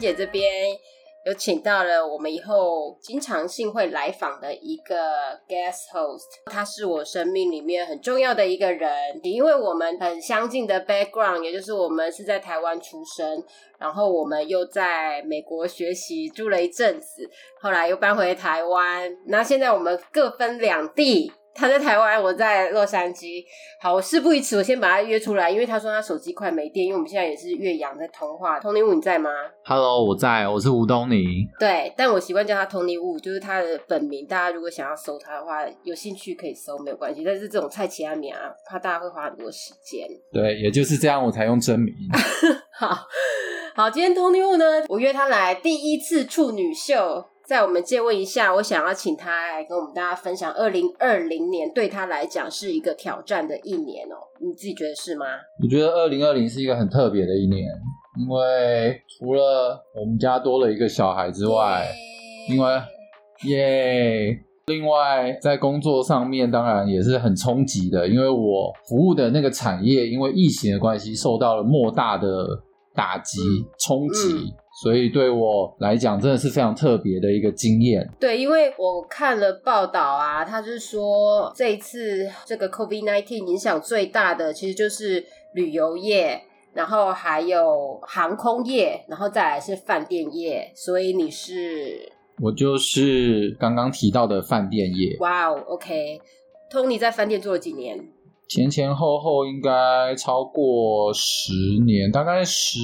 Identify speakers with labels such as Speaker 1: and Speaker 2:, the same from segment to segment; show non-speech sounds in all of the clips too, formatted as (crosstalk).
Speaker 1: 姐这边有请到了我们以后经常性会来访的一个 guest host，他是我生命里面很重要的一个人，因为我们很相近的 background，也就是我们是在台湾出生，然后我们又在美国学习住了一阵子，后来又搬回台湾，那现在我们各分两地。他在台湾，我在洛杉矶。好，我事不宜迟，我先把他约出来，因为他说他手机快没电，因为我们现在也是岳阳在通话。Tony Wu 你在吗
Speaker 2: ？Hello，我在，我是吴东尼。
Speaker 1: 对，但我习惯叫他 Tony Wu，就是他的本名。大家如果想要搜他的话，有兴趣可以搜，没有关系。但是这种菜奇阿米啊，怕大家会花很多时间。
Speaker 2: 对，也就是这样，我才用真名。(laughs)
Speaker 1: 好好，今天 Tony Wu 呢，我约他来第一次处女秀。在我们借问一下，我想要请他来跟我们大家分享，二零二零年对他来讲是一个挑战的一年哦。你自己觉得是吗？
Speaker 2: 我觉得二零二零是一个很特别的一年，因为除了我们家多了一个小孩之外，因为耶，另外在工作上面当然也是很冲击的，因为我服务的那个产业因为疫情的关系受到了莫大的打击冲击。所以对我来讲，真的是非常特别的一个经验。
Speaker 1: 对，因为我看了报道啊，他是说这一次这个 COVID nineteen 影响最大的，其实就是旅游业，然后还有航空业，然后再来是饭店业。所以你是？
Speaker 2: 我就是刚刚提到的饭店业。
Speaker 1: 哇哦，OK，Tony 在饭店做了几年？
Speaker 2: 前前后后应该超过十年，大概十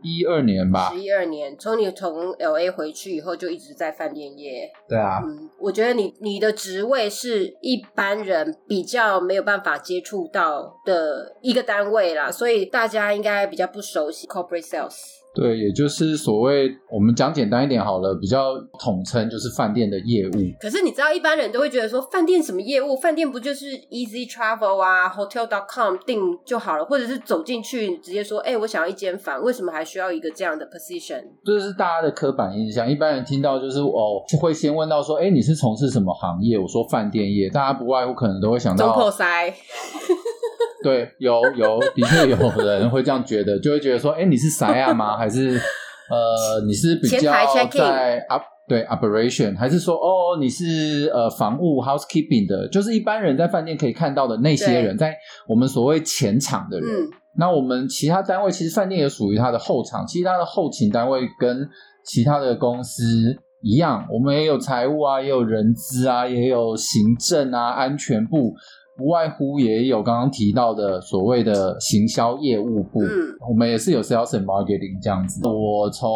Speaker 2: 一二年吧。
Speaker 1: 十一二年，从你从 L A 回去以后就一直在饭店业。
Speaker 2: 对啊，
Speaker 1: 嗯，我觉得你你的职位是一般人比较没有办法接触到的一个单位啦，所以大家应该比较不熟悉 corporate sales。
Speaker 2: 对，也就是所谓我们讲简单一点好了，比较统称就是饭店的业务。
Speaker 1: 可是你知道，一般人都会觉得说，饭店什么业务？饭店不就是 Easy Travel 啊，Hotel.com 订就好了，或者是走进去直接说，哎，我想要一间房，为什么还需要一个这样的 position？
Speaker 2: 这是大家的刻板印象。一般人听到就是哦，会先问到说，哎，你是从事什么行业？我说饭店业，大家不外乎可能都会想到
Speaker 1: 中破塞。(laughs)
Speaker 2: 对，有有的确有人会这样觉得，就会觉得说，哎，你是啥呀吗？还是呃，你是比较在 up 对 operation，还是说哦，你是呃房务 housekeeping 的？就是一般人在饭店可以看到的那些人，在我们所谓前场的人。那我们其他单位其实饭店也属于它的后场，其实他的后勤单位跟其他的公司一样，我们也有财务啊，也有人资啊，也有行政啊，安全部。不外乎也有刚刚提到的所谓的行销业务部，我们也是有 sales and marketing 这样子。我从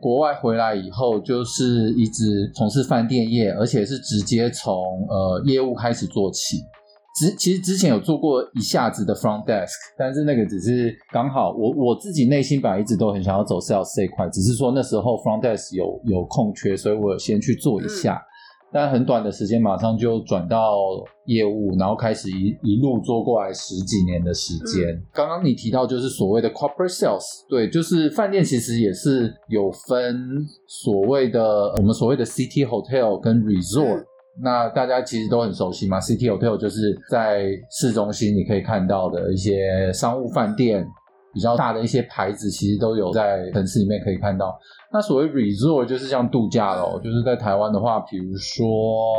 Speaker 2: 国外回来以后，就是一直从事饭店业，而且是直接从呃业务开始做起。之其实之前有做过一下子的 front desk，但是那个只是刚好我我自己内心本来一直都很想要走 sales 这一块，只是说那时候 front desk 有有空缺，所以我先去做一下。但很短的时间，马上就转到业务，然后开始一一路做过来十几年的时间。刚刚你提到就是所谓的 corporate sales，对，就是饭店其实也是有分所谓的我们所谓的 city hotel 跟 resort。那大家其实都很熟悉嘛，city hotel 就是在市中心你可以看到的一些商务饭店，比较大的一些牌子，其实都有在城市里面可以看到。那所谓 resort 就是像度假喽，就是在台湾的话，比如说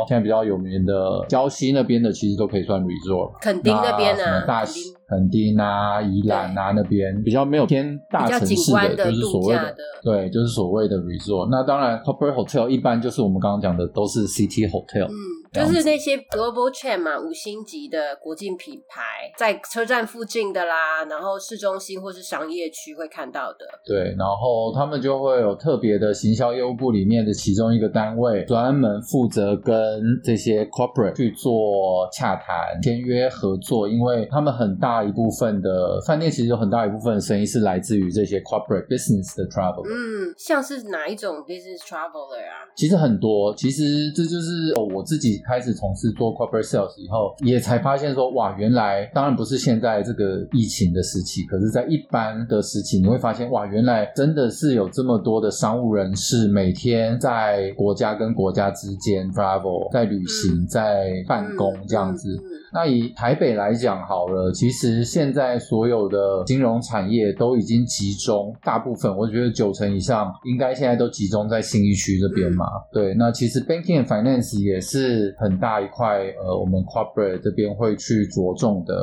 Speaker 2: 现在比较有名的礁溪那边的，其实都可以算 resort。
Speaker 1: 垦丁那边啊？
Speaker 2: 大垦丁啊、宜兰啊那边比较没有偏大城市的，就是所谓的对，就是所谓的 resort。那当然，corporate hotel 一般就是我们刚刚讲的都是 city hotel。
Speaker 1: 嗯。就是那些 global chain 嘛，五星级的国际品牌，在车站附近的啦，然后市中心或是商业区会看到的。
Speaker 2: 对，然后他们就会有特别的行销业务部里面的其中一个单位，专门负责跟这些 corporate 去做洽谈、签约合作，因为他们很大一部分的饭店其实有很大一部分的生意是来自于这些 corporate business 的 travel。
Speaker 1: 嗯，像是哪一种 business traveler 啊？
Speaker 2: 其实很多，其实这就是我自己。开始从事做 corporate sales 以后，也才发现说，哇，原来当然不是现在这个疫情的时期，可是，在一般的时期，你会发现，哇，原来真的是有这么多的商务人士每天在国家跟国家之间 travel，在旅行，在办公这样子。那以台北来讲好了，其实现在所有的金融产业都已经集中，大部分我觉得九成以上应该现在都集中在新一区这边嘛。对，那其实 banking and finance 也是很大一块，呃，我们 corporate 这边会去着重的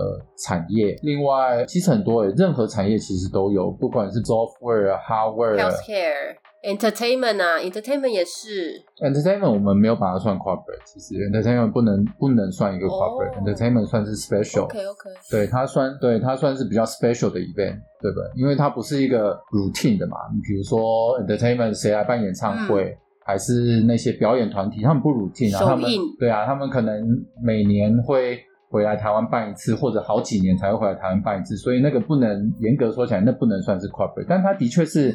Speaker 2: 产业。另外，其实很多诶，任何产业其实都有，不管是 software、hardware、
Speaker 1: healthcare。Entertainment 啊，Entertainment 也是。
Speaker 2: Entertainment 我们没有把它算 corporate，其实 Entertainment 不能不能算一个 corporate，Entertainment 算是 special。
Speaker 1: OK OK。
Speaker 2: 对它算对它算是比较 special 的 event，对不对？因为它不是一个 routine 的嘛。你比如说 Entertainment 谁来办演唱会，还是那些表演团体，他们不 routine 啊，他们对啊，他们可能每年会回来台湾办一次，或者好几年才会回来台湾办一次，所以那个不能严格说起来，那不能算是 corporate，但它的确是。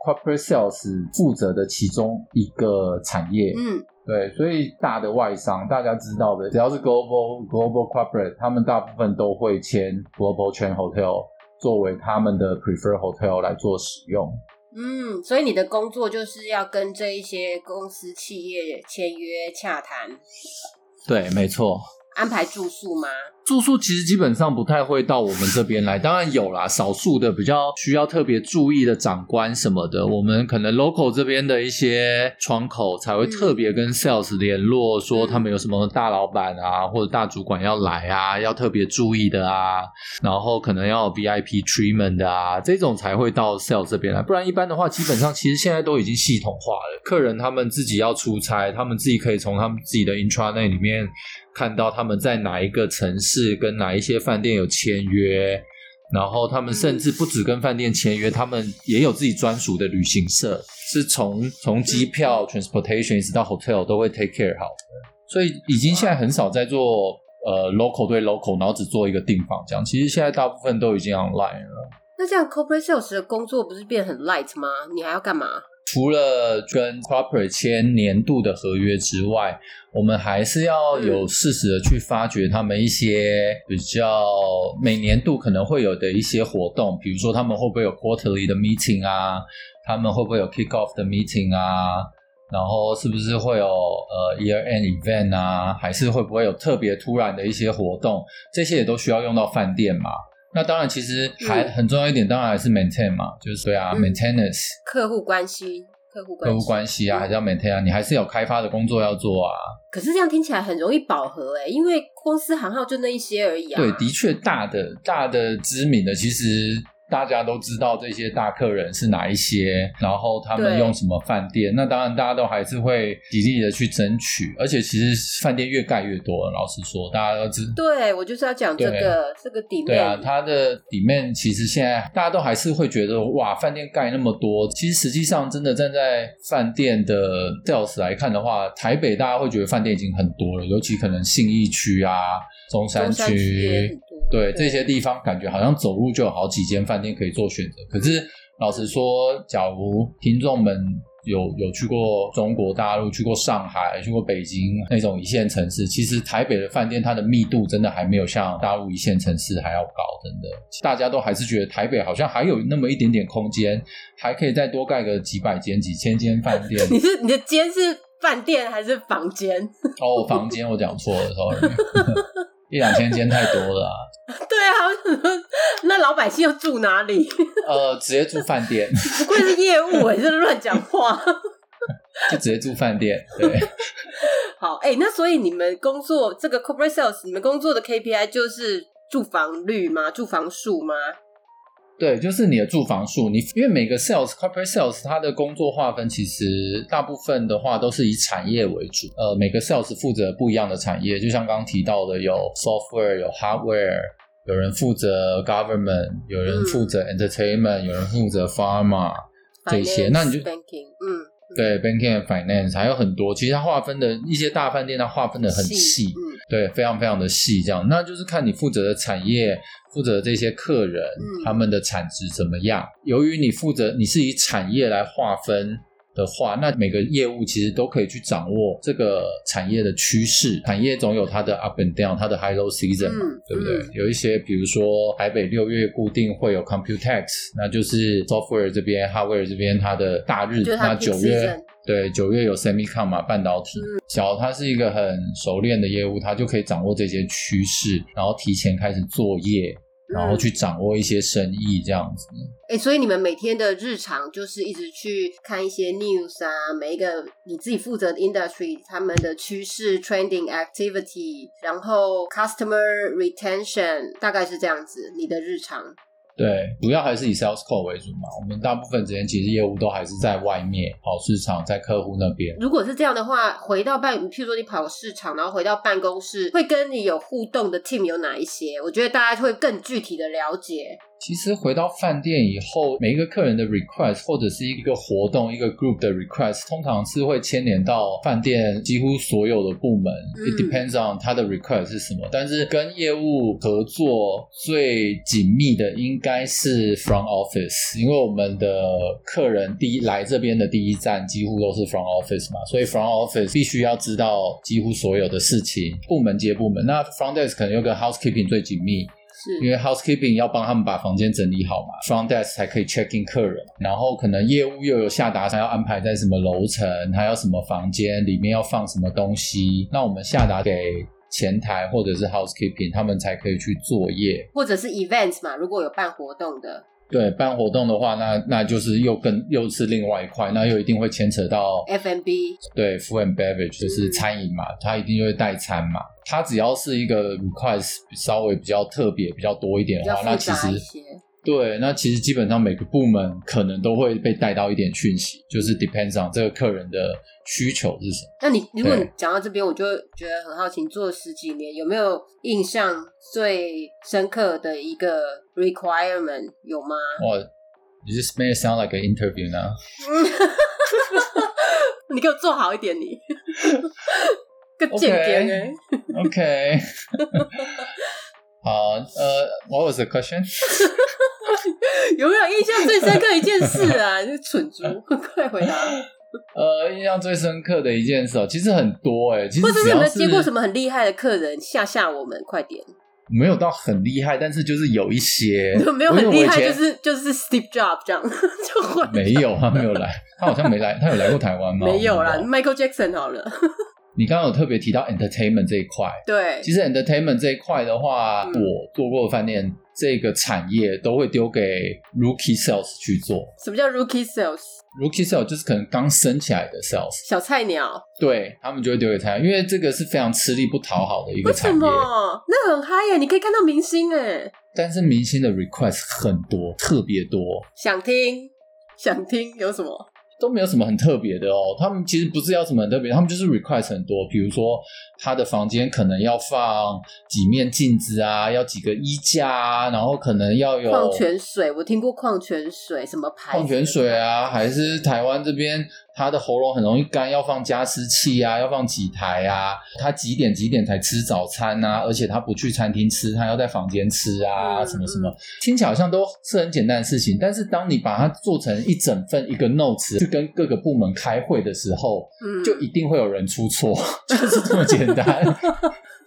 Speaker 2: Corporate sales 负责的其中一个产业，
Speaker 1: 嗯，
Speaker 2: 对，所以大的外商大家知道的，只要是 global global corporate，他们大部分都会签 global chain hotel 作为他们的 prefer hotel 来做使用。
Speaker 1: 嗯，所以你的工作就是要跟这一些公司企业签约洽谈。
Speaker 2: 对，没错。
Speaker 1: 安排住宿吗？
Speaker 2: 住宿其实基本上不太会到我们这边来，(laughs) 当然有啦，少数的比较需要特别注意的长官什么的，我们可能 local 这边的一些窗口才会特别跟 sales 联络，说他们有什么大老板啊或者大主管要来啊，要特别注意的啊，然后可能要 VIP treatment 的啊，这种才会到 sales 这边来，不然一般的话，基本上其实现在都已经系统化了，客人他们自己要出差，他们自己可以从他们自己的 intranet 里面看到他们在哪一个城市。是跟哪一些饭店有签约，然后他们甚至不止跟饭店签约，他们也有自己专属的旅行社，是从从机票、transportation 一直到 hotel 都会 take care 好。所以已经现在很少在做呃 local 对 local，然后只做一个订房这样。其实现在大部分都已经 online 了。
Speaker 1: 那这样 corporate sales 的工作不是变很 light 吗？你还要干嘛？
Speaker 2: 除了跟 corporate 签年度的合约之外，我们还是要有适时的去发掘他们一些比较每年度可能会有的一些活动，比如说他们会不会有 quarterly 的 meeting 啊，他们会不会有 kick off 的 meeting 啊，然后是不是会有呃 year end event 啊，还是会不会有特别突然的一些活动，这些也都需要用到饭店嘛。那当然，其实还很重要一点，当然还是 maintain 嘛，就是对啊，maintenance，
Speaker 1: 客户关系，客户
Speaker 2: 客户关系啊，还是要 maintain 啊，你还是有开发的工作要做啊。
Speaker 1: 可是这样听起来很容易饱和哎，因为公司行号就那一些而已啊。
Speaker 2: 对，的确大的大的知名的其实。大家都知道这些大客人是哪一些，然后他们用什么饭店。那当然，大家都还是会极力的去争取。而且，其实饭店越盖越多。老实说，大家都知。
Speaker 1: 对，我就是要讲这个这个底面。
Speaker 2: 对啊，它的底面其实现在大家都还是会觉得哇，饭店盖那么多。其实实际上，真的站在饭店的 sales 来看的话，台北大家会觉得饭店已经很多了，尤其可能信义区啊、中山区。对这些地方，感觉好像走路就有好几间饭店可以做选择。可是老实说，假如听众们有有去过中国大陆、去过上海、去过北京那种一线城市，其实台北的饭店它的密度真的还没有像大陆一线城市还要高。真的，大家都还是觉得台北好像还有那么一点点空间，还可以再多盖个几百间、几千间饭店。(laughs)
Speaker 1: 你是你的间是饭店还是房间？
Speaker 2: 哦，房间我讲错了，sorry。一两千间太多了。(laughs)
Speaker 1: 对啊，(laughs) 那老百姓要住哪里？(laughs)
Speaker 2: 呃，直接住饭店。
Speaker 1: 不愧是业务，哎，这乱讲话。
Speaker 2: 就直接住饭店。对。
Speaker 1: 好，哎，那所以你们工作这个 corporate sales，你们工作的 KPI 就是住房率吗？住房数吗？
Speaker 2: 对，就是你的住房数，你因为每个 sales corporate sales 它的工作划分，其实大部分的话都是以产业为主。呃，每个 sales 负责不一样的产业，就像刚刚提到的，有 software，有 hardware，有人负责 government，有人负责 entertainment，有人负责 pharma 这些。那你就
Speaker 1: 嗯，
Speaker 2: 对，banking and finance 还有很多，其实它划分的一些大饭店，它划分的很细，对，非常非常的细，这样，那就是看你负责的产业。负责这些客人，他们的产值怎么样？由于你负责，你是以产业来划分的话，那每个业务其实都可以去掌握这个产业的趋势。产业总有它的 up and down，它的 high low season，对不对？有一些，比如说台北六月固定会有 Computex，那就是 software 这边，hardware 这边它的大日，那九月。对，九月有 Semicon 嘛，半导体。小他是一个很熟练的业务，他就可以掌握这些趋势，然后提前开始作业。然后去掌握一些生意这样子。
Speaker 1: 哎，所以你们每天的日常就是一直去看一些 news 啊，每一个你自己负责的 industry 他们的趋势、trending activity，然后 customer retention，大概是这样子。你的日常。
Speaker 2: 对，主要还是以 sales call 为主嘛。我们大部分时间其实业务都还是在外面跑市场，在客户那边。
Speaker 1: 如果是这样的话，回到办，譬如说你跑市场，然后回到办公室，会跟你有互动的 team 有哪一些？我觉得大家会更具体的了解。
Speaker 2: 其实回到饭店以后，每一个客人的 request 或者是一个活动、一个 group 的 request，通常是会牵连到饭店几乎所有的部门。It depends on 他的 request 是什么。但是跟业务合作最紧密的应该是 front office，因为我们的客人第一来这边的第一站几乎都是 front office 嘛，所以 front office 必须要知道几乎所有的事情，部门接部门。那 front desk 可能又跟 housekeeping 最紧密。是因为 housekeeping 要帮他们把房间整理好嘛，front desk 才可以 check in 客人，然后可能业务又有下达，他要安排在什么楼层，还要什么房间里面要放什么东西，那我们下达给前台或者是 housekeeping，他们才可以去作业，
Speaker 1: 或者是 events 嘛，如果有办活动的。
Speaker 2: 对，办活动的话，那那就是又更又是另外一块，那又一定会牵扯到
Speaker 1: F&B，
Speaker 2: 对，food and beverage 就是餐饮嘛，它一定就会带餐嘛。它只要是一个 request 稍微比较特别、比较多一点的话，那其实对，那其实基本上每个部门可能都会被带到一点讯息，就是 depends on 这个客人的需求是什么。
Speaker 1: 那你如果你讲到这边，我就觉得很好奇，做了十几年，有没有印象最深刻的一个 requirement 有吗？
Speaker 2: 哇，this may sound like an interview now。(laughs)
Speaker 1: 你给我做好一点，(laughs) 你个间谍哎。
Speaker 2: OK。(laughs) 好，呃，What was the question？(laughs)
Speaker 1: 有没有印象最深刻一件事啊？(laughs) 就蠢猪，快回答。
Speaker 2: 呃，印象最深刻的一件事哦，其实很多哎，其实或
Speaker 1: 者是有没有接过什么很厉害的客人吓吓我们？快点。
Speaker 2: 没有到很厉害，但是就是有一些 (laughs)
Speaker 1: 没有很厉害，就是就是 Steve Jobs 这样就会
Speaker 2: 没有他没有来，他好像没来，他有来过台湾吗？
Speaker 1: 没有啦，Michael Jackson 好了。
Speaker 2: 你刚刚有特别提到 entertainment 这一块，
Speaker 1: 对，
Speaker 2: 其实 entertainment 这一块的话，我做过的饭店这个产业都会丢给 rookie sales 去做。
Speaker 1: 什么叫 rookie sales？rookie
Speaker 2: sales 就是可能刚升起来的 sales，
Speaker 1: 小菜鸟。
Speaker 2: 对他们就会丢给菜鸟，因为这个是非常吃力不讨好的一个产业。
Speaker 1: 那很嗨耶！你可以看到明星哎，
Speaker 2: 但是明星的 request 很多，特别多。
Speaker 1: 想听，想听，有什么？
Speaker 2: 都没有什么很特别的哦，他们其实不是要什么很特别，他们就是 request 很多，比如说他的房间可能要放几面镜子啊，要几个衣架啊，然后可能要有
Speaker 1: 矿泉水，我听过矿泉水什么牌？
Speaker 2: 矿泉水啊，还是台湾这边。他的喉咙很容易干，要放加湿器啊，要放几台啊？他几点几点才吃早餐啊？而且他不去餐厅吃，他要在房间吃啊？什么什么？听起来好像都是很简单的事情，但是当你把它做成一整份一个 notes 去跟各个部门开会的时候，就一定会有人出错，(laughs) 就是这么简单。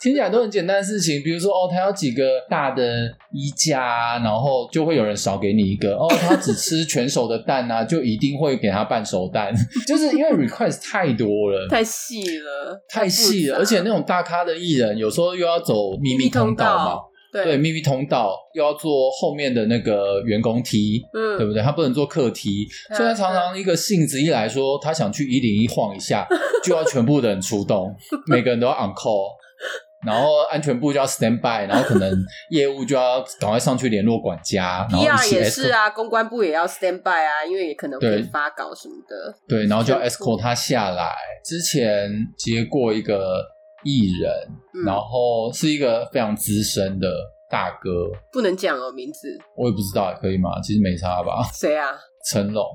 Speaker 2: 听起来都很简单的事情，比如说哦，他要几个大的衣架，然后就会有人少给你一个哦，他只吃全熟的蛋啊，就一定会给他半熟蛋，就是因为 request 太多了，
Speaker 1: 太细了，
Speaker 2: 太细了，而且那种大咖的艺人有时候又要走秘密通道嘛，对，秘密通道又要做后面的那个员工梯，嗯，对不对？他不能做客梯，所以他常常一个性子一来说，他想去一零一晃一下，就要全部的人出动，(laughs) 每个人都要 on call。然后安全部就要 stand by，然后可能业务就要赶快上去联络管家。(laughs)
Speaker 1: P R 也是啊，公关部也要 stand by 啊，因为也可能会发稿什么的。
Speaker 2: 对，然后就要 escort 他下来。之前接过一个艺人，然后是一个非常资深的大哥，
Speaker 1: 不能讲哦名字。
Speaker 2: 我也不知道，可以吗？其实没差吧。
Speaker 1: 谁啊？
Speaker 2: 成龙。(gasps)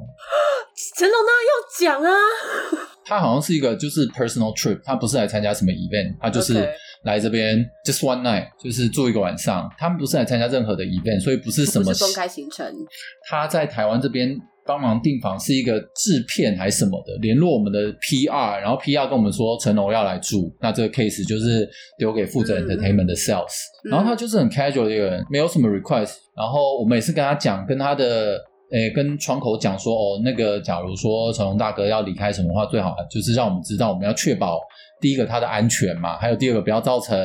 Speaker 1: 成龙当然要讲啊。(laughs)
Speaker 2: 他好像是一个就是 personal trip，他不是来参加什么 event，他就是。来这边 just one night，就是住一个晚上。他们不是来参加任何的 event，所以不是什么
Speaker 1: 公开行程。
Speaker 2: 他在台湾这边帮忙订房，是一个制片还是什么的？联络我们的 PR，然后 PR 跟我们说陈龙要来住，那这个 case 就是丢给负责 entertainment 的 sales。然后他就是很 casual 的一个人，没有什么 request。然后我们也是跟他讲，跟他的诶，跟窗口讲说，哦，那个假如说成龙大哥要离开什么话，最好就是让我们知道，我们要确保第一个他的安全嘛，还有第二个不要造成。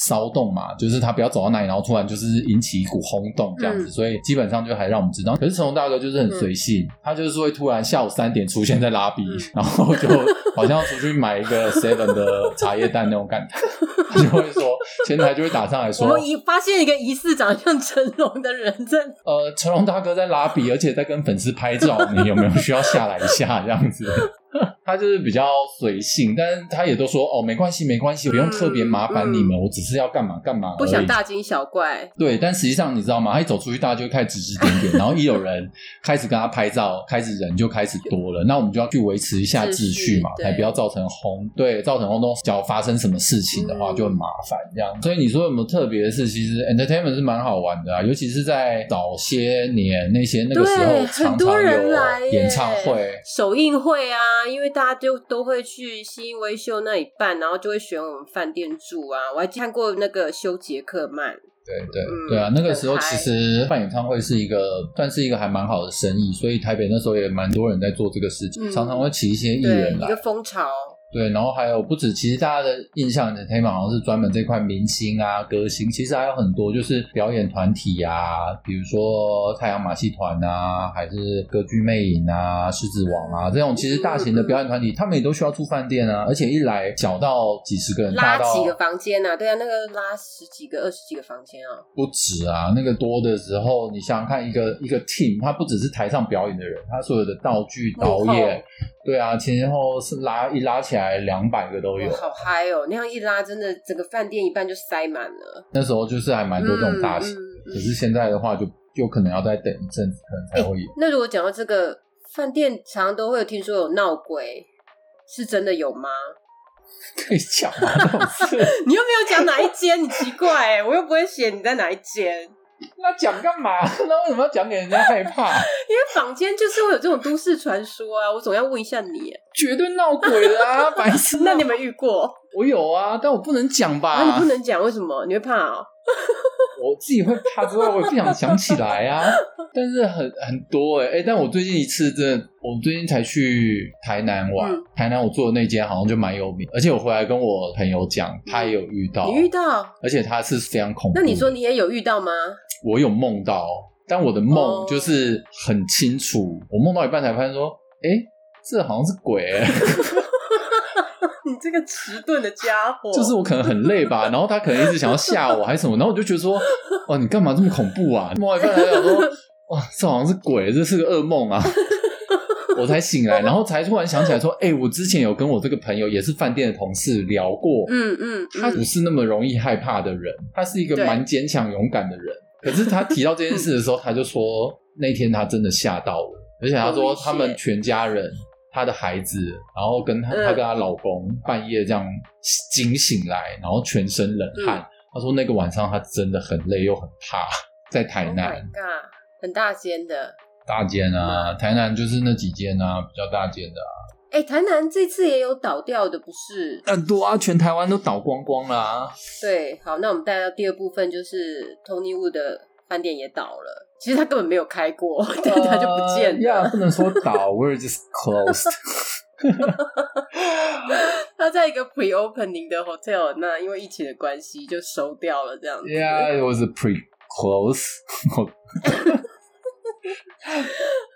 Speaker 2: 骚动嘛，就是他不要走到哪里，然后突然就是引起一股轰动这样子，所以基本上就还让我们知道。可是成龙大哥就是很随性，他就是会突然下午三点出现在拉比，然后就好像要出去买一个 seven 的茶叶蛋那种感觉，(laughs) 他就会说前台就会打上来说，
Speaker 1: 我们疑发现一个疑似长像成龙的人在，
Speaker 2: 呃，成龙大哥在拉比，而且在跟粉丝拍照，你有没有需要下来一下这样子？(laughs) 他就是比较随性，但是他也都说哦，没关系，没关系，不用特别麻烦你们，我只是要干嘛干嘛，
Speaker 1: 不想大惊小怪。
Speaker 2: 对，但实际上你知道吗？他一走出去，大家就会开始指指点点，(laughs) 然后一有人开始跟他拍照，开始人就开始多了，那我们就要去维持一下秩序嘛，才不要造成轰，对，造成轰动。只要发生什么事情的话，就很麻烦这样。所以你说有没有特别的事？其实 entertainment 是蛮好玩的啊，尤其是在早些年那些那个时候，常常有演唱会、
Speaker 1: 首映会啊，因为大。家就都会去新微秀那里办，然后就会选我们饭店住啊。我还看过那个修杰克曼，
Speaker 2: 对对对啊，那个时候其实办演唱会是一个算是一个还蛮好的生意，所以台北那时候也蛮多人在做这个事情，常常会请一些艺人来，
Speaker 1: 一个风潮。
Speaker 2: 对，然后还有不止，其实大家的印象的 tema 好像是专门这块明星啊、歌星，其实还有很多就是表演团体啊，比如说太阳马戏团啊，还是歌剧魅影啊、狮子王啊这种，其实大型的表演团体，他们也都需要住饭店啊，而且一来小到几十个人，
Speaker 1: 拉几个房间啊，对啊，那个拉十几个、二十几个房间啊，
Speaker 2: 不止啊，那个多的时候，你想想看，一个一个 team，他不只是台上表演的人，他所有的道具、导演。对啊，前前后是拉一拉起来两百个都有，
Speaker 1: 好嗨哦！那样一拉，真的整个饭店一半就塞满了。
Speaker 2: 那时候就是还蛮多这种大型，可是现在的话就有可能要再等一阵子，可能才会有。
Speaker 1: 那如果讲到这个饭店，常常都会有听说有闹鬼，是真的有吗？(laughs)
Speaker 2: 可以讲吗？(laughs)
Speaker 1: 你又没有讲哪一间，你奇怪哎，我又不会写你在哪一间。(laughs)
Speaker 2: 那讲干嘛？(laughs) 那为什么要讲给人家害怕？(laughs)
Speaker 1: 因为坊间就是会有这种都市传说啊，我总要问一下你。
Speaker 2: 绝对闹鬼啦，白痴！
Speaker 1: 那你有没有遇过？
Speaker 2: 我有啊，但我不能讲吧？
Speaker 1: 你不能讲，为什么？你会怕哦？
Speaker 2: 我自己会怕之外，我也不想想起来啊。(laughs) 但是很很多哎哎，但我最近一次真的，我最近才去台南玩，台南我住的那间好像就蛮有名，而且我回来跟我朋友讲，他也有遇到，
Speaker 1: 你遇到，
Speaker 2: 而且他是非常恐怖。
Speaker 1: 那你说你也有遇到吗？
Speaker 2: 我有梦到，但我的梦就是很清楚，我梦到一半才发现说，哎，这好像是鬼。(laughs)
Speaker 1: 你这个迟钝的家伙，(laughs)
Speaker 2: 就是我可能很累吧，然后他可能一直想要吓我还是什么，然后我就觉得说，哇，你干嘛这么恐怖啊？梦到一半才想说，哇，这好像是鬼，这是个噩梦啊。(laughs) 我才醒来，然后才突然想起来说，哎，我之前有跟我这个朋友，也是饭店的同事聊过，嗯嗯，他不是那么容易害怕的人，他是一个蛮坚强勇敢的人。可是他提到这件事的时候，他就说那天他真的吓到了，而且他说他们全家人，他的孩子，然后跟她她跟她老公半夜这样惊醒来，然后全身冷汗。她说那个晚上她真的很累又很怕，在台南，
Speaker 1: 很大间的，
Speaker 2: 大间啊，台南就是那几间啊，比较大间的啊。
Speaker 1: 哎，台南这次也有倒掉的，不是
Speaker 2: 很多啊？全台湾都倒光光了。
Speaker 1: 对，好，那我们带到第二部分，就是 Tony Wu 的饭店也倒了。其实他根本没有开过，但，他就不见了。
Speaker 2: 呀，不能说倒，We're just closed。
Speaker 1: 他在一个 pre-opening 的 hotel，那因为疫情的关系就收掉了，这样子。
Speaker 2: Yeah，it was pre-close。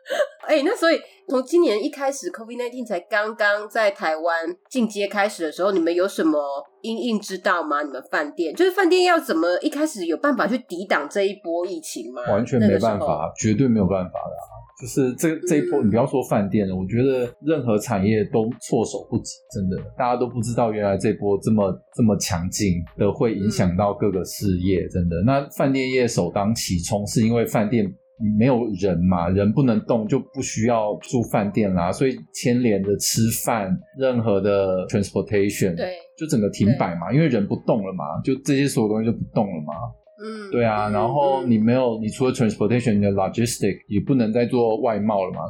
Speaker 2: (laughs)
Speaker 1: 哎，那所以从今年一开始，COVID nineteen 才刚刚在台湾进阶开始的时候，你们有什么因应之道吗？你们饭店就是饭店要怎么一开始有办法去抵挡这一波疫情吗？
Speaker 2: 完全没办法，绝对没有办法的。就是这这一波，你不要说饭店了，我觉得任何产业都措手不及，真的，大家都不知道原来这波这么这么强劲的会影响到各个事业，真的。那饭店业首当其冲，是因为饭店。你没有人嘛，人不能动，就不需要住饭店啦，所以牵连着吃饭，任何的 transportation，
Speaker 1: 对，
Speaker 2: 就整个停摆嘛，因为人不动了嘛，就这些所有东西就不动了嘛。嗯，对啊，然后你没有，你除了 transportation 你的 logistic 也不能再做外贸了嘛。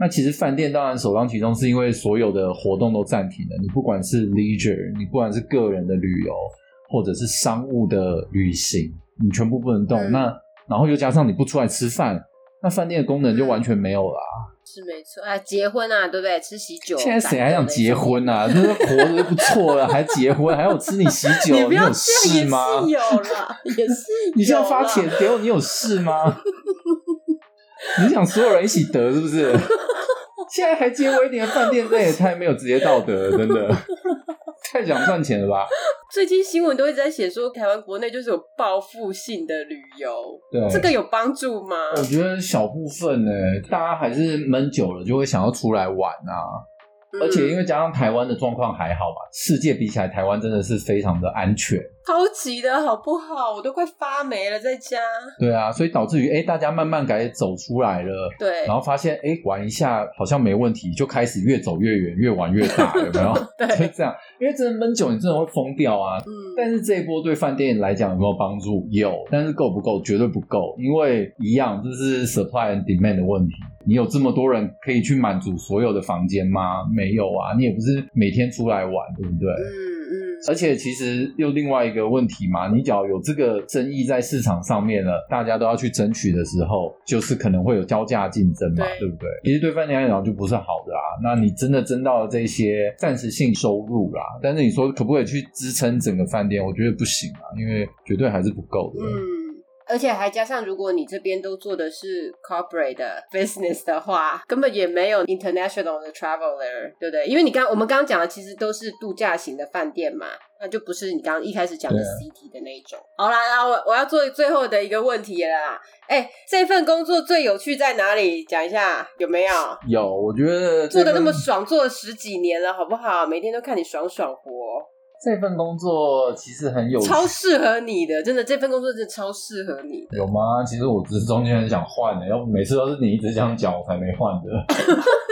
Speaker 2: 那其实饭店当然首当其冲，是因为所有的活动都暂停了，你不管是 leisure，你不管是个人的旅游，或者是商务的旅行，你全部不能动。那然后又加上你不出来吃饭，那饭店的功能就完全没有了。
Speaker 1: 是没错，啊，结婚啊，对不对？吃喜酒。
Speaker 2: 现在谁还想结婚啊？那活着就不错了，还结婚，还要吃你喜酒？(laughs)
Speaker 1: 你
Speaker 2: 有事吗？
Speaker 1: 有了，也是。(laughs)
Speaker 2: 你是要发钱给我，你有事吗？你想所有人一起得是不是？(laughs) 现在还接我一点饭店，这也太没有职业道德了，真的。太想赚钱了吧？
Speaker 1: 最近新闻都一直在写说，台湾国内就是有报复性的旅游，
Speaker 2: 对
Speaker 1: 这个有帮助吗？
Speaker 2: 我觉得小部分呢，大家还是闷久了就会想要出来玩啊。而且因为加上台湾的状况还好吧，世界比起来，台湾真的是非常的安全，
Speaker 1: 超级的好不好？我都快发霉了在家。
Speaker 2: 对啊，所以导致于哎，大家慢慢改走出来了，
Speaker 1: 对，
Speaker 2: 然后发现哎，玩一下好像没问题，就开始越走越远，越玩越大，有没有？(laughs)
Speaker 1: 对，(laughs) 就
Speaker 2: 这样，因为真的闷久，你真的会疯掉啊。嗯。但是这一波对饭店来讲有没有帮助？有，但是够不够？绝对不够，因为一样，这是 supply and demand 的问题。你有这么多人可以去满足所有的房间吗？没有啊，你也不是每天出来玩，对不对？嗯嗯。而且其实又另外一个问题嘛，你只要有这个争议在市场上面了，大家都要去争取的时候，就是可能会有交价竞争嘛，对不对？其实对饭店来讲就不是好的啊。那你真的争到了这些暂时性收入啦，但是你说可不可以去支撑整个饭店？我觉得不行啊，因为绝对还是不够的。嗯。
Speaker 1: 而且还加上，如果你这边都做的是 corporate 的 business 的话，根本也没有 international 的 traveler，对不对？因为你刚我们刚刚讲的其实都是度假型的饭店嘛，那就不是你刚刚一开始讲的 city 的那一种。好啦，那我我要做最后的一个问题了，哎，这份工作最有趣在哪里？讲一下有没有？
Speaker 2: 有，我觉得
Speaker 1: 做的那么爽，做了十几年了，好不好？每天都看你爽爽活。
Speaker 2: 这份工作其实很有
Speaker 1: 超适合你的，真的这份工作真的超适合你。
Speaker 2: 有吗？其实我只是中间很想换的，要不每次都是你一直这样讲，我才没换的。(laughs)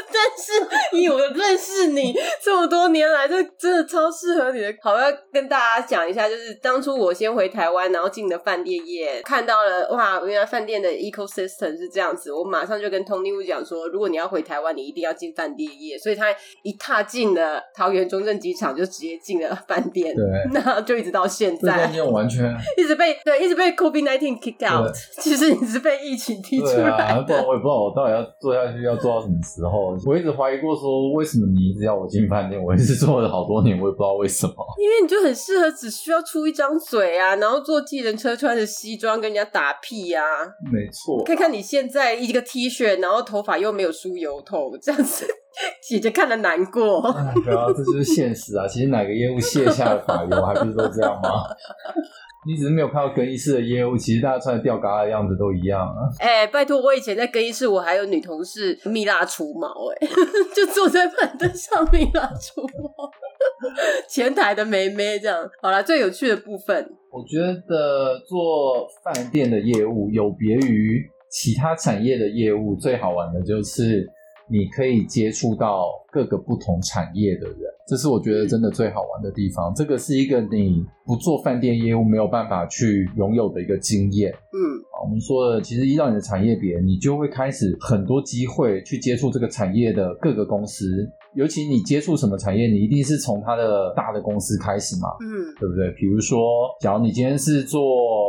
Speaker 1: 是以我认识你 (laughs) 这么多年来，这真的超适合你的。好，要跟大家讲一下，就是当初我先回台湾，然后进的饭店业，看到了哇，原来饭店的 ecosystem 是这样子。我马上就跟 Tony Wu 讲说，如果你要回台湾，你一定要进饭店业。所以他一踏进了桃园中正机场，就直接进了饭店。
Speaker 2: 对，(laughs)
Speaker 1: 那就一直到现在，
Speaker 2: 饭店完全 (laughs)
Speaker 1: 一直被对，一直被 COVID nineteen kick out。其实你是被疫情踢出来
Speaker 2: 的。不然我也不知道我到底要做下去要做到什么时候。我一直怀疑过说，为什么你一直要我进饭店？我一直做了好多年，我也不知道为什么。
Speaker 1: 因为你就很适合，只需要出一张嘴啊，然后坐计程车，穿着西装跟人家打屁啊。
Speaker 2: 没错。
Speaker 1: 看看你现在一个 T 恤，然后头发又没有梳油头，这样子，姐姐看了难过。
Speaker 2: 对啊，这就是现实啊。其实哪个业务卸下了发油，还不是都这样吗？你只是没有看到更衣室的业务，其实大家穿的吊嘎的样子都一样啊！
Speaker 1: 哎，拜托，我以前在更衣室，我还有女同事蜜蜡除毛，哎，(laughs) 就坐在板凳上蜜蜡除毛，前台的妹妹这样。好了，最有趣的部分，
Speaker 2: 我觉得做饭店的业务有别于其他产业的业务，最好玩的就是。你可以接触到各个不同产业的人，这是我觉得真的最好玩的地方。这个是一个你不做饭店业务没有办法去拥有的一个经验。嗯，我们说的其实依照你的产业别，你就会开始很多机会去接触这个产业的各个公司。尤其你接触什么产业，你一定是从它的大的公司开始嘛。嗯，对不对？比如说，假如你今天是做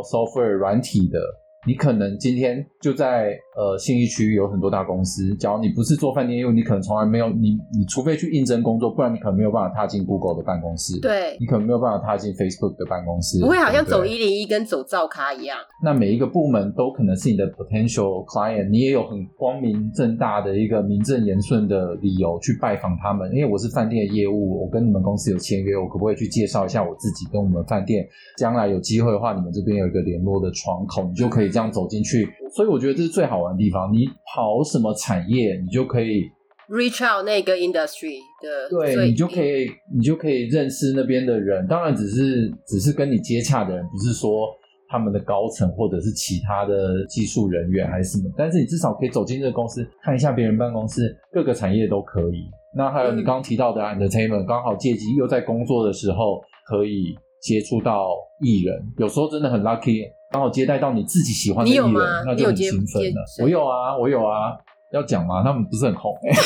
Speaker 2: software 软体的。你可能今天就在呃信义区有很多大公司，假如你不是做饭店业务，你可能从来没有你你除非去应征工作，不然你可能没有办法踏进 Google 的办公室，
Speaker 1: 对，
Speaker 2: 你可能没有办法踏进 Facebook 的办公室，
Speaker 1: 不会好像走一零一跟走造咖一样。
Speaker 2: 那每一个部门都可能是你的 potential client，你也有很光明正大的一个名正言顺的理由去拜访他们，因为我是饭店的业务，我跟你们公司有签约，我可不可以去介绍一下我自己跟我们饭店，将来有机会的话，你们这边有一个联络的窗口，你就可以。这样走进去，所以我觉得这是最好玩的地方。你跑什么产业，你就可以
Speaker 1: reach out 那个 industry 的，
Speaker 2: 对你就可以，你就可以认识那边的人。当然，只是只是跟你接洽的人，不是说他们的高层或者是其他的技术人员还是什么。但是你至少可以走进这个公司，看一下别人办公室，各个产业都可以。那还有你刚刚提到的 entertainment，刚好借机又在工作的时候可以接触到艺人，有时候真的很 lucky。刚好接待到你自己喜欢的艺人，那就很兴奋了。我有啊，我有啊，要讲吗？他们不是很红哎。(laughs)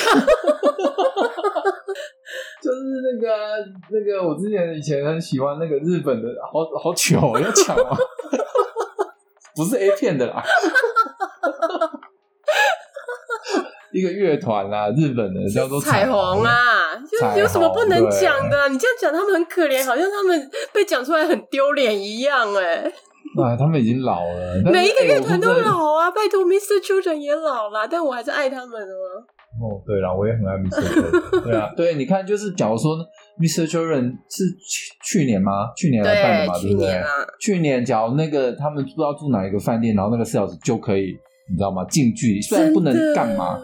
Speaker 2: 就是那个那个，我之前以前很喜欢那个日本的，好好糗，要抢吗？(laughs) 不是 A 片的啦。一个乐团啦，日本的叫做
Speaker 1: 彩虹啊，就有什么不能讲的？你这样讲他们很可怜，好像他们被讲出来很丢脸一样哎。
Speaker 2: 啊，(laughs) 他们已经老了，
Speaker 1: 每一个乐团都老啊！拜托，Mr. Children 也老了，但我还是爱他们的。
Speaker 2: 哦，对了，我也很爱 Mr. (laughs) Children。对啊，对，你看，就是假如说 Mr. Children 是去去年吗？去年来办的嘛，对不对？去年，假如那个他们不知道住哪一个饭店，然后那个 sales 就可以，你知道吗？近距离，虽然不能干嘛，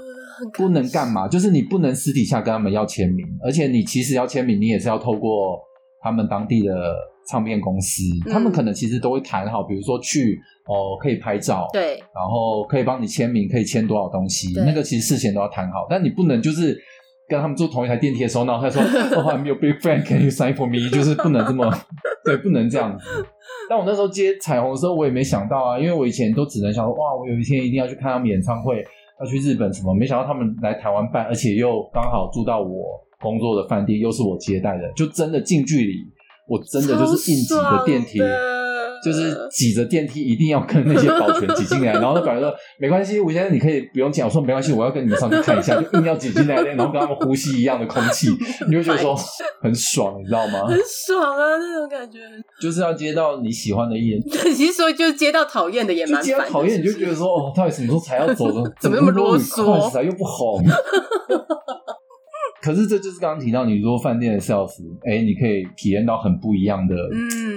Speaker 2: 不能干嘛，就是你不能私底下跟他们要签名，而且你其实要签名，你也是要透过他们当地的。唱片公司，他们可能其实都会谈好，比如说去哦，可以拍照，
Speaker 1: 对，
Speaker 2: 然后可以帮你签名，可以签多少东西，那个其实事前都要谈好。但你不能就是跟他们坐同一台电梯的时候，然后他说 (laughs) 哦，I'm your big friend，can you sign for me？就是不能这么，对，不能这样子。但我那时候接彩虹的时候，我也没想到啊，因为我以前都只能想说，哇，我有一天一定要去看他们演唱会，要去日本什么，没想到他们来台湾办，而且又刚好住到我工作的饭店，又是我接待的，就真的近距离。我真的就是硬挤着电梯，就是挤着电梯，一定要跟那些保全挤进来。(laughs) 然后他表示说：“没关系，吴先生，你可以不用进。”我说：“没关系，我要跟你们上去看一下。”就硬要挤进来，然后跟他们呼吸一样的空气，你会觉得说 (laughs) 很爽，你知道吗？
Speaker 1: 很爽啊，那种感觉。
Speaker 2: 就是要接到你喜欢的艺人，
Speaker 1: 其实说就接到讨厌的也蛮烦。
Speaker 2: 讨厌你就觉得说：“哦，到底什么时候才要走呢？(laughs)
Speaker 1: 怎么那么啰嗦？
Speaker 2: 又不红。”可是这就是刚刚提到，你说饭店的 sales，哎，你可以体验到很不一样的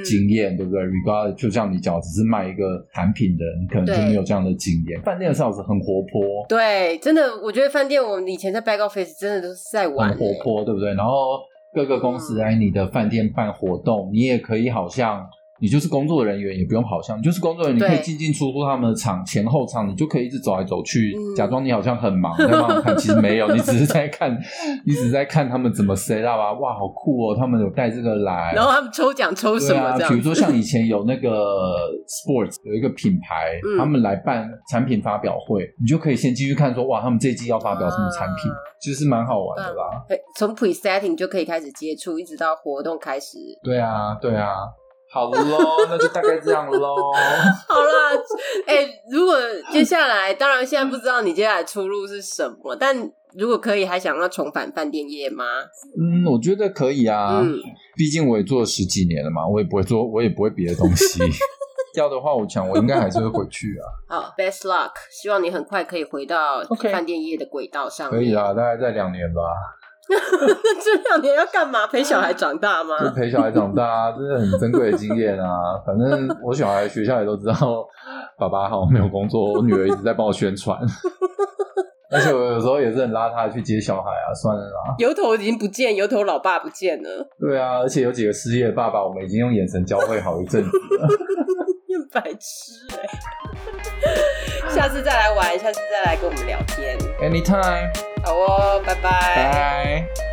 Speaker 2: 经验，对不对？regard 就像你讲，只是卖一个产品的，你可能就没有这样的经验。饭店的 sales 很活泼，
Speaker 1: 对，真的，我觉得饭店我们以前在 back office 真的都是在玩，
Speaker 2: 很活泼，对不对？然后各个公司来你的饭店办活动，你也可以好像。你就是工作人员，也不用跑向，就是工作人员，你可以进进出出他们的场前后场，你就可以一直走来走去，假装你好像很忙在帮看，其实没有，你只是在看，你只是在看他们怎么 set up 啊，哇，好酷哦，他们有带这个来，
Speaker 1: 然后他们抽奖抽什么？
Speaker 2: 比如说像以前有那个 sports 有一个品牌，他们来办产品发表会，你就可以先进去看，说哇，他们这季要发表什么产品，其实蛮好玩的啦。
Speaker 1: 从 pre setting 就可以开始接触，一直到活动开始。
Speaker 2: 对啊，对啊。好喽，(laughs) 那就大概这样喽。(laughs)
Speaker 1: 好啦，哎，如果接下来，当然现在不知道你接下来出路是什么，但如果可以，还想要重返饭店业吗？
Speaker 2: 嗯，我觉得可以啊。嗯，毕竟我也做了十几年了嘛，我也不会做，我也不会别的东西。(laughs) 要的话，我想我应该还是会回去啊。
Speaker 1: 好，best luck，希望你很快可以回到饭店业的轨道上。
Speaker 2: 可以啊，大概在两年吧。
Speaker 1: 那 (laughs) 这两年要干嘛？陪小孩长大吗？
Speaker 2: 就陪小孩长大，真的很珍贵的经验啊！反正我小孩学校也都知道，爸爸好没有工作，我女儿一直在帮我宣传。(laughs) 而且我有时候也是很邋遢去接小孩啊，算了啦。
Speaker 1: 油头已经不见，油头老爸不见了。
Speaker 2: 对啊，而且有几个失业的爸爸，我们已经用眼神交汇好一阵子了。(laughs)
Speaker 1: 白痴哎！下次再来玩，下次再来跟我们聊天。
Speaker 2: Anytime。
Speaker 1: 好哦，拜拜。拜。